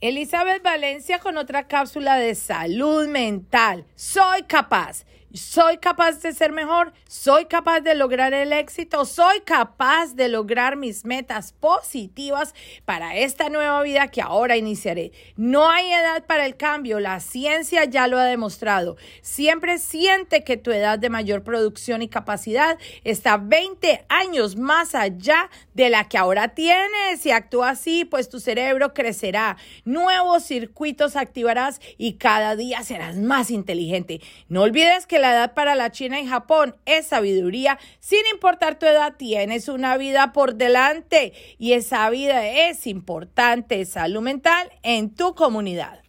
Elizabeth Valencia con otra cápsula de salud mental. Soy capaz. Soy capaz de ser mejor, soy capaz de lograr el éxito, soy capaz de lograr mis metas positivas para esta nueva vida que ahora iniciaré. No hay edad para el cambio, la ciencia ya lo ha demostrado. Siempre siente que tu edad de mayor producción y capacidad está 20 años más allá de la que ahora tienes. Si actúa así, pues tu cerebro crecerá, nuevos circuitos activarás y cada día serás más inteligente. No olvides que la edad para la China y Japón es sabiduría. Sin importar tu edad, tienes una vida por delante y esa vida es importante. Salud mental en tu comunidad.